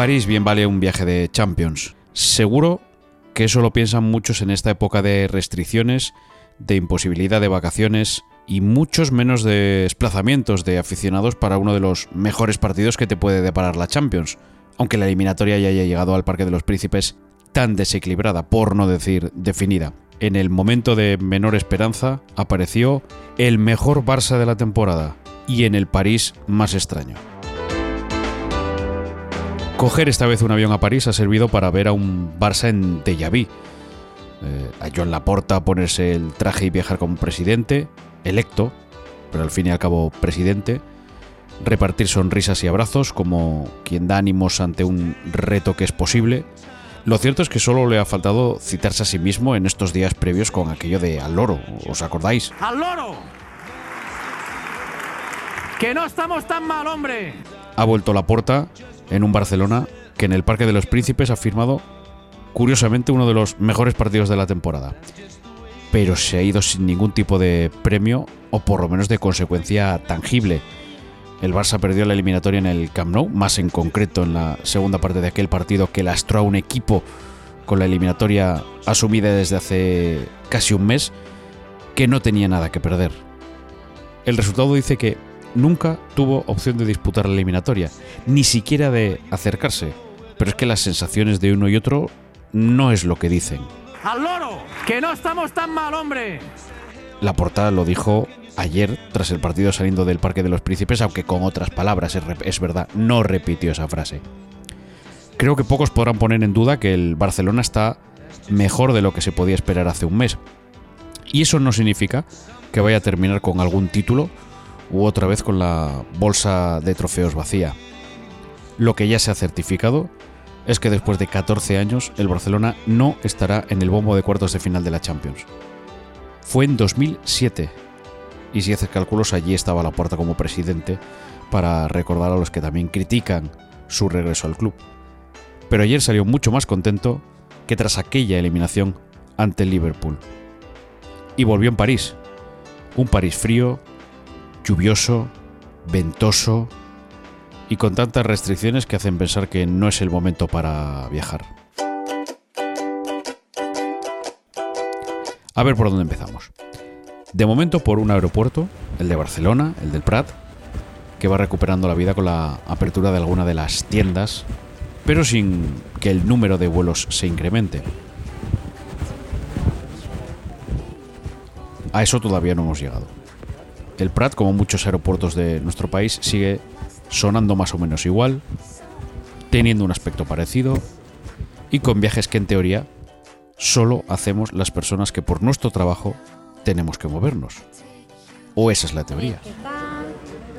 París bien vale un viaje de Champions. Seguro que eso lo piensan muchos en esta época de restricciones, de imposibilidad de vacaciones y muchos menos de desplazamientos de aficionados para uno de los mejores partidos que te puede deparar la Champions, aunque la eliminatoria ya haya llegado al Parque de los Príncipes tan desequilibrada, por no decir definida. En el momento de menor esperanza apareció el mejor Barça de la temporada y en el París más extraño. Coger esta vez un avión a París ha servido para ver a un Barça en déjà vu. Eh, a John Laporta ponerse el traje y viajar como presidente, electo, pero al fin y al cabo presidente, repartir sonrisas y abrazos como quien da ánimos ante un reto que es posible. Lo cierto es que solo le ha faltado citarse a sí mismo en estos días previos con aquello de al loro, ¿os acordáis? ¡Al loro! ¡Que no estamos tan mal, hombre! Ha vuelto Laporta en un Barcelona que en el Parque de los Príncipes ha firmado, curiosamente, uno de los mejores partidos de la temporada. Pero se ha ido sin ningún tipo de premio o por lo menos de consecuencia tangible. El Barça perdió la eliminatoria en el Camp Nou, más en concreto en la segunda parte de aquel partido que lastró a un equipo con la eliminatoria asumida desde hace casi un mes que no tenía nada que perder. El resultado dice que nunca tuvo opción de disputar la eliminatoria, ni siquiera de acercarse. Pero es que las sensaciones de uno y otro no es lo que dicen. ¡Al loro! ¡Que no estamos tan mal, hombre! La portada lo dijo ayer tras el partido saliendo del Parque de los Príncipes, aunque con otras palabras, es verdad, no repitió esa frase. Creo que pocos podrán poner en duda que el Barcelona está mejor de lo que se podía esperar hace un mes. Y eso no significa que vaya a terminar con algún título u otra vez con la bolsa de trofeos vacía. Lo que ya se ha certificado es que después de 14 años el Barcelona no estará en el bombo de cuartos de final de la Champions. Fue en 2007 y si haces cálculos allí estaba la puerta como presidente para recordar a los que también critican su regreso al club. Pero ayer salió mucho más contento que tras aquella eliminación ante el Liverpool. Y volvió en París. Un París frío, lluvioso, ventoso y con tantas restricciones que hacen pensar que no es el momento para viajar. A ver por dónde empezamos. De momento por un aeropuerto, el de Barcelona, el del Prat, que va recuperando la vida con la apertura de alguna de las tiendas, pero sin que el número de vuelos se incremente. A eso todavía no hemos llegado. El Prat, como muchos aeropuertos de nuestro país, sigue sonando más o menos igual, teniendo un aspecto parecido y con viajes que en teoría solo hacemos las personas que por nuestro trabajo tenemos que movernos. O esa es la teoría.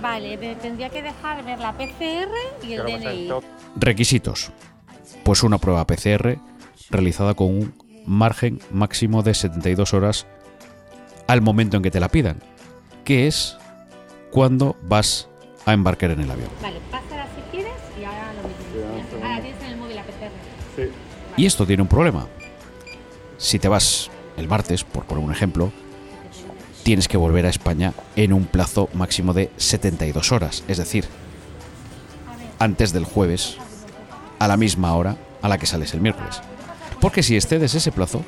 Vale, tendría que dejar ver la PCR y el DNI. Requisitos. Pues una prueba PCR realizada con un margen máximo de 72 horas al momento en que te la pidan qué es cuando vas a embarcar en el avión. Vale, pásala si quieres y ahora lo mismo. Ahora tienes en el móvil la PCR. Sí. Y esto tiene un problema. Si te vas el martes, por poner un ejemplo, tienes que volver a España en un plazo máximo de 72 horas, es decir, antes del jueves, a la misma hora a la que sales el miércoles. Porque si excedes ese plazo,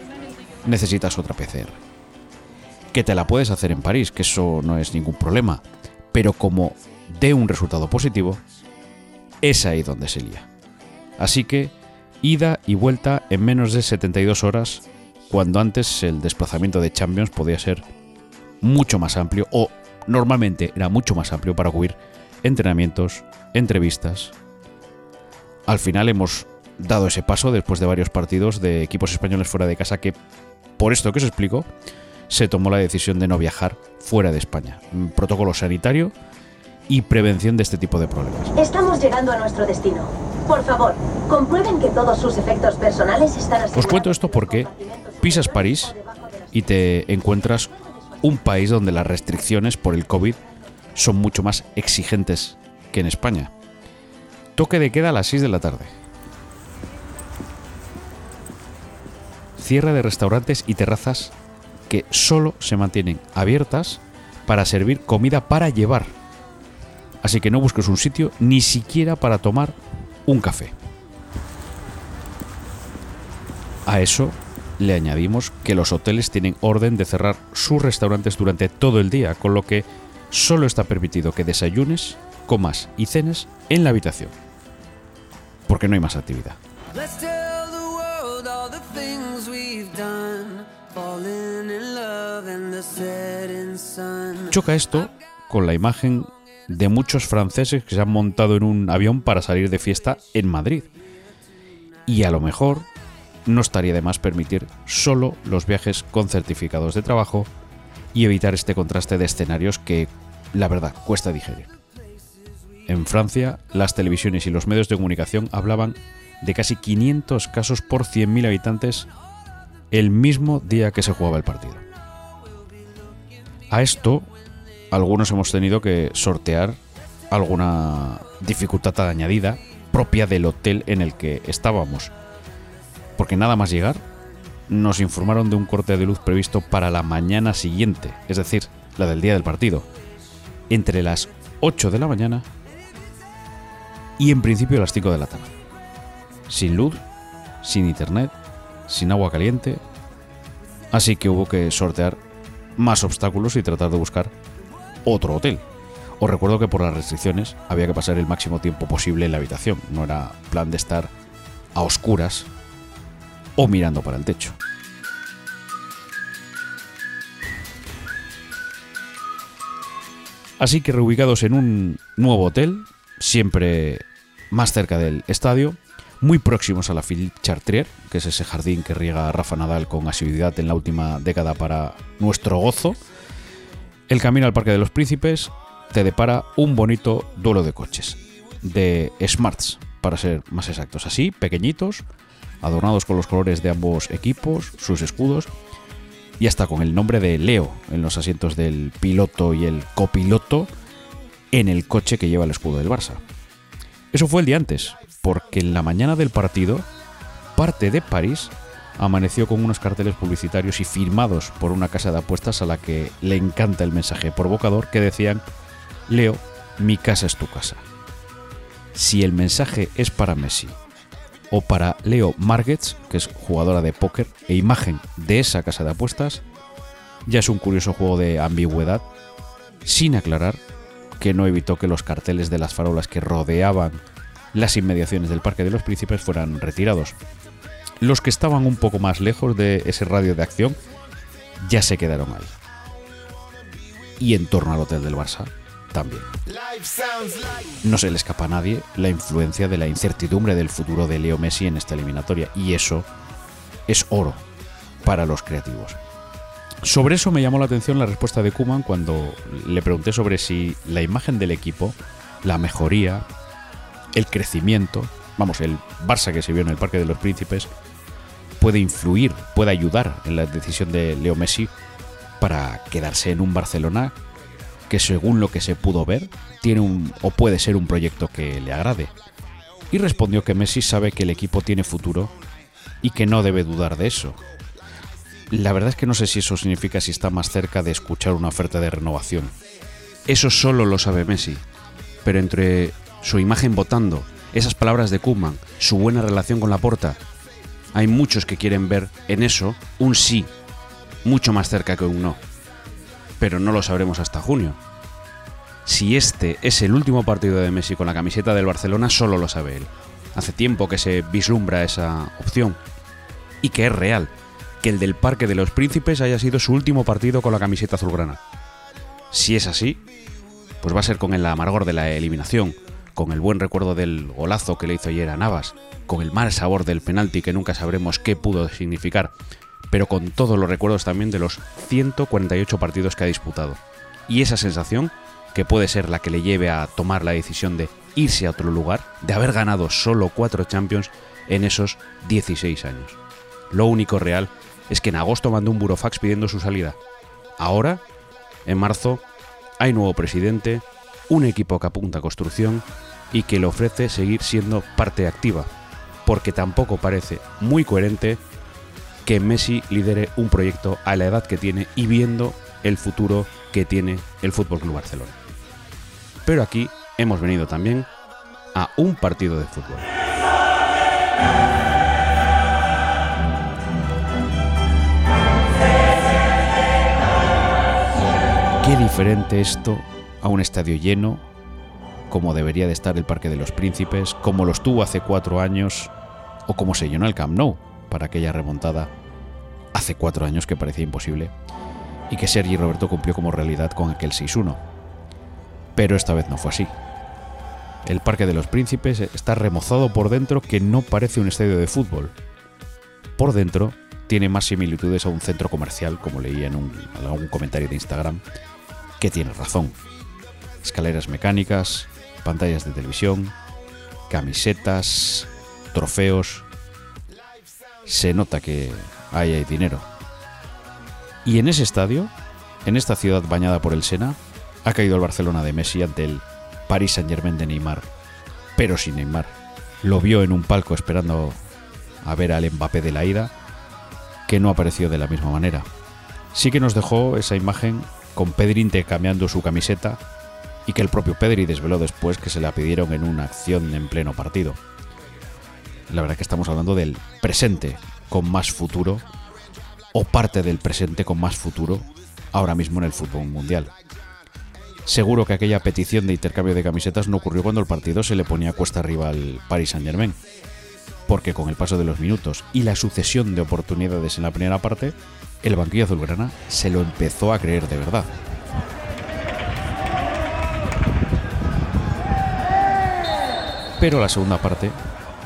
necesitas otra PCR que te la puedes hacer en París, que eso no es ningún problema. Pero como dé un resultado positivo, es ahí donde se lía. Así que, ida y vuelta en menos de 72 horas, cuando antes el desplazamiento de Champions podía ser mucho más amplio, o normalmente era mucho más amplio para cubrir entrenamientos, entrevistas. Al final hemos dado ese paso después de varios partidos de equipos españoles fuera de casa que, por esto que os explico, se tomó la decisión de no viajar fuera de España. Protocolo sanitario y prevención de este tipo de problemas. Estamos llegando a nuestro destino. Por favor, comprueben que todos sus efectos personales están Os cuento esto porque pisas París y te encuentras un país donde las restricciones por el COVID son mucho más exigentes que en España. Toque de queda a las 6 de la tarde. Cierre de restaurantes y terrazas que solo se mantienen abiertas para servir comida para llevar. Así que no busques un sitio ni siquiera para tomar un café. A eso le añadimos que los hoteles tienen orden de cerrar sus restaurantes durante todo el día, con lo que solo está permitido que desayunes, comas y cenes en la habitación. Porque no hay más actividad. Choca esto con la imagen de muchos franceses que se han montado en un avión para salir de fiesta en Madrid. Y a lo mejor no estaría de más permitir solo los viajes con certificados de trabajo y evitar este contraste de escenarios que, la verdad, cuesta digerir. En Francia, las televisiones y los medios de comunicación hablaban de casi 500 casos por 100.000 habitantes el mismo día que se jugaba el partido. A esto, algunos hemos tenido que sortear alguna dificultad añadida propia del hotel en el que estábamos. Porque nada más llegar, nos informaron de un corte de luz previsto para la mañana siguiente, es decir, la del día del partido, entre las 8 de la mañana y en principio las 5 de la tarde. Sin luz, sin internet, sin agua caliente, así que hubo que sortear más obstáculos y tratar de buscar otro hotel. Os recuerdo que por las restricciones había que pasar el máximo tiempo posible en la habitación, no era plan de estar a oscuras o mirando para el techo. Así que reubicados en un nuevo hotel, siempre más cerca del estadio, muy próximos a la Philippe Chartrier, que es ese jardín que riega Rafa Nadal con asiduidad en la última década para nuestro gozo, el camino al Parque de los Príncipes te depara un bonito duelo de coches, de Smarts, para ser más exactos, así, pequeñitos, adornados con los colores de ambos equipos, sus escudos, y hasta con el nombre de Leo en los asientos del piloto y el copiloto en el coche que lleva el escudo del Barça. Eso fue el día antes, porque en la mañana del partido, parte de París amaneció con unos carteles publicitarios y firmados por una casa de apuestas a la que le encanta el mensaje provocador que decían, Leo, mi casa es tu casa. Si el mensaje es para Messi o para Leo Margets, que es jugadora de póker e imagen de esa casa de apuestas, ya es un curioso juego de ambigüedad, sin aclarar que no evitó que los carteles de las farolas que rodeaban las inmediaciones del Parque de los Príncipes fueran retirados. Los que estaban un poco más lejos de ese radio de acción ya se quedaron ahí. Y en torno al hotel del Barça también. No se le escapa a nadie la influencia de la incertidumbre del futuro de Leo Messi en esta eliminatoria, y eso es oro para los creativos. Sobre eso me llamó la atención la respuesta de Kuman cuando le pregunté sobre si la imagen del equipo, la mejoría, el crecimiento, vamos, el Barça que se vio en el Parque de los Príncipes, puede influir, puede ayudar en la decisión de Leo Messi para quedarse en un Barcelona que según lo que se pudo ver, tiene un o puede ser un proyecto que le agrade. Y respondió que Messi sabe que el equipo tiene futuro y que no debe dudar de eso. La verdad es que no sé si eso significa si está más cerca de escuchar una oferta de renovación. Eso solo lo sabe Messi. Pero entre su imagen votando, esas palabras de Koeman, su buena relación con la porta, hay muchos que quieren ver en eso un sí, mucho más cerca que un no. Pero no lo sabremos hasta junio. Si este es el último partido de Messi con la camiseta del Barcelona, solo lo sabe él. Hace tiempo que se vislumbra esa opción. Y que es real que el del Parque de los Príncipes haya sido su último partido con la camiseta azulgrana. Si es así, pues va a ser con el amargor de la eliminación, con el buen recuerdo del golazo que le hizo ayer a Navas, con el mal sabor del penalti que nunca sabremos qué pudo significar, pero con todos los recuerdos también de los 148 partidos que ha disputado. Y esa sensación, que puede ser la que le lleve a tomar la decisión de irse a otro lugar, de haber ganado solo 4 Champions en esos 16 años. Lo único real es que en agosto mandó un burofax pidiendo su salida. Ahora, en marzo, hay nuevo presidente, un equipo que apunta a construcción y que le ofrece seguir siendo parte activa, porque tampoco parece muy coherente que Messi lidere un proyecto a la edad que tiene y viendo el futuro que tiene el Fútbol Club Barcelona. Pero aquí hemos venido también a un partido de fútbol. Qué diferente esto a un estadio lleno, como debería de estar el Parque de los Príncipes, como lo estuvo hace cuatro años, o como se llenó el Camp Nou para aquella remontada hace cuatro años que parecía imposible, y que Sergi Roberto cumplió como realidad con aquel 6-1. Pero esta vez no fue así. El Parque de los Príncipes está remozado por dentro que no parece un estadio de fútbol. Por dentro tiene más similitudes a un centro comercial, como leía en, un, en algún comentario de Instagram, que tiene razón. Escaleras mecánicas, pantallas de televisión, camisetas, trofeos. Se nota que ahí hay dinero. Y en ese estadio, en esta ciudad bañada por el Sena, ha caído el Barcelona de Messi ante el Paris Saint-Germain de Neymar, pero sin Neymar. Lo vio en un palco esperando a ver al Mbappé de la ida, que no apareció de la misma manera. Sí que nos dejó esa imagen con Pedri intercambiando su camiseta y que el propio Pedri desveló después que se la pidieron en una acción en pleno partido. La verdad que estamos hablando del presente con más futuro o parte del presente con más futuro ahora mismo en el fútbol mundial. Seguro que aquella petición de intercambio de camisetas no ocurrió cuando el partido se le ponía cuesta arriba al Paris Saint-Germain, porque con el paso de los minutos y la sucesión de oportunidades en la primera parte, el banquillo azulgrana se lo empezó a creer de verdad. Pero la segunda parte,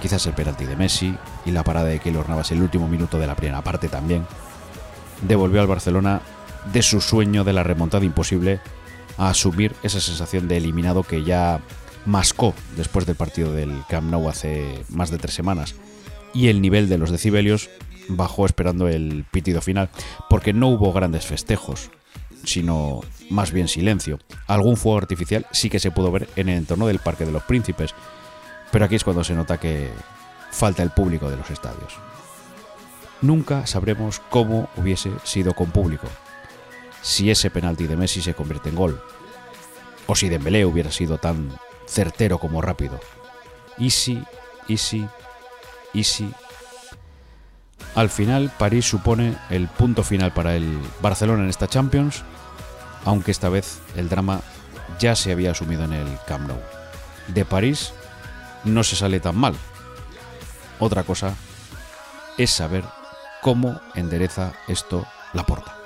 quizás el penalti de Messi y la parada de Keylor Navas el último minuto de la primera parte también, devolvió al Barcelona de su sueño de la remontada imposible a asumir esa sensación de eliminado que ya mascó después del partido del Camp Nou hace más de tres semanas. Y el nivel de los decibelios bajó esperando el pitido final, porque no hubo grandes festejos, sino más bien silencio. Algún fuego artificial sí que se pudo ver en el entorno del Parque de los Príncipes, pero aquí es cuando se nota que falta el público de los estadios. Nunca sabremos cómo hubiese sido con público, si ese penalti de Messi se convierte en gol, o si Dembélé hubiera sido tan certero como rápido. Easy, easy, easy. Al final, París supone el punto final para el Barcelona en esta Champions, aunque esta vez el drama ya se había asumido en el Camp Nou. De París no se sale tan mal. Otra cosa es saber cómo endereza esto la porta.